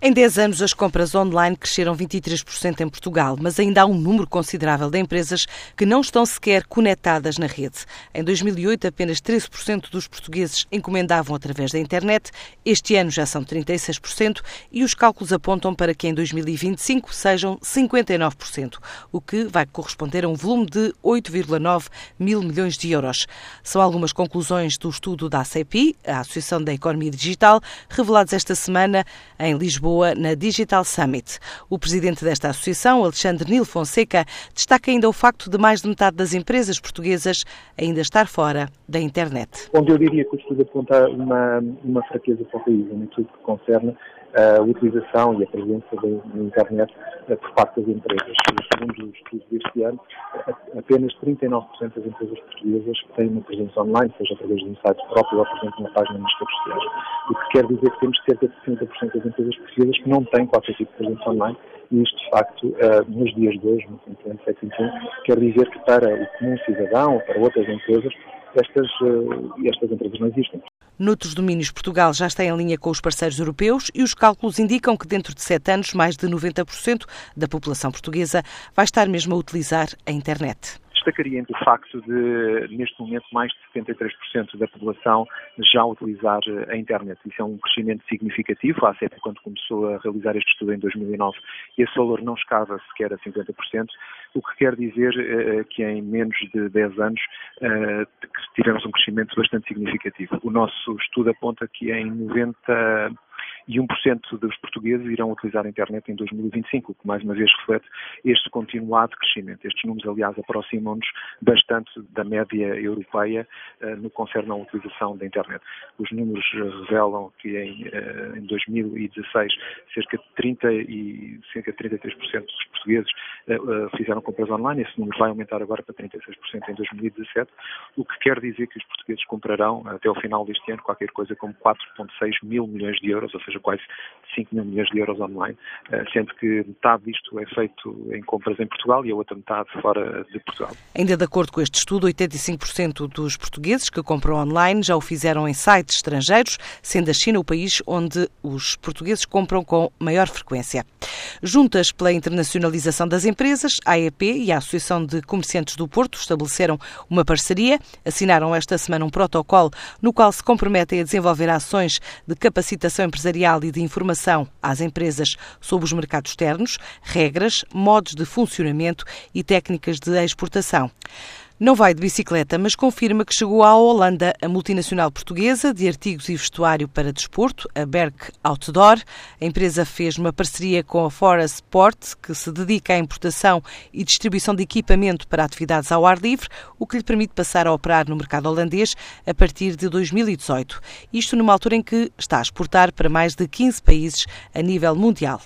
Em 10 anos, as compras online cresceram 23% em Portugal, mas ainda há um número considerável de empresas que não estão sequer conectadas na rede. Em 2008, apenas 13% dos portugueses encomendavam através da internet. Este ano já são 36% e os cálculos apontam para que em 2025 sejam 59%, o que vai corresponder a um volume de 8,9 mil milhões de euros. São algumas conclusões do estudo da ACPI, a Associação da Economia Digital, revelados esta semana em Lisboa Lisboa, na Digital Summit. O presidente desta associação, Alexandre Nil Fonseca, destaca ainda o facto de mais de metade das empresas portuguesas ainda estar fora da internet. Onde eu diria que o estudo aponta uma, uma fraqueza para o país, naquilo que concerne a utilização e a presença da internet eh, por parte das empresas. Deste ano, apenas 39% das empresas portuguesas têm uma presença online, seja através de um site próprio ou, por exemplo, uma página nas redes sociais. O que quer dizer que temos cerca de 60% das empresas portuguesas que não têm qualquer tipo de presença online e isto, de facto, eh, nos dias de hoje, no século XXI, quer dizer que para o comum cidadão ou para outras empresas, estas, eh, estas empresas não existem. Noutros domínios, Portugal já está em linha com os parceiros europeus e os cálculos indicam que dentro de sete anos, mais de 90% da população portuguesa vai estar mesmo a utilizar a internet destacaria entre o facto de, neste momento, mais de 73% da população já utilizar a internet. Isso é um crescimento significativo. A ACEP, quando começou a realizar este estudo em 2009, esse valor não chegava sequer a 50%, o que quer dizer uh, que em menos de 10 anos uh, tivemos um crescimento bastante significativo. O nosso estudo aponta que em 90 e 1% dos portugueses irão utilizar a internet em 2025, o que mais uma vez reflete este continuado crescimento. Estes números, aliás, aproximam-nos bastante da média europeia uh, no que concerne à utilização da internet. Os números revelam que em, uh, em 2016 cerca de 30 e cerca de 33% dos portugueses fizeram compras online. Esse número vai aumentar agora para 36% em 2017, o que quer dizer que os portugueses comprarão até o final deste ano qualquer coisa como 4,6 mil milhões de euros, ou seja, quase 5 mil milhões de euros online, eh, sendo que metade disto é feito em compras em Portugal e a outra metade fora de Portugal. Ainda de acordo com este estudo, 85% dos portugueses que compram online já o fizeram em sites estrangeiros, sendo a China o país onde os portugueses compram com maior frequência. Juntas pela internacionalização das empresas, a AEP e a Associação de Comerciantes do Porto estabeleceram uma parceria, assinaram esta semana um protocolo no qual se comprometem a desenvolver ações de capacitação empresarial e de informação às empresas sobre os mercados externos, regras, modos de funcionamento e técnicas de exportação. Não vai de bicicleta, mas confirma que chegou à Holanda a multinacional portuguesa de artigos e vestuário para desporto, a Berk Outdoor. A empresa fez uma parceria com a Forest Sport, que se dedica à importação e distribuição de equipamento para atividades ao ar livre, o que lhe permite passar a operar no mercado holandês a partir de 2018. Isto numa altura em que está a exportar para mais de 15 países a nível mundial.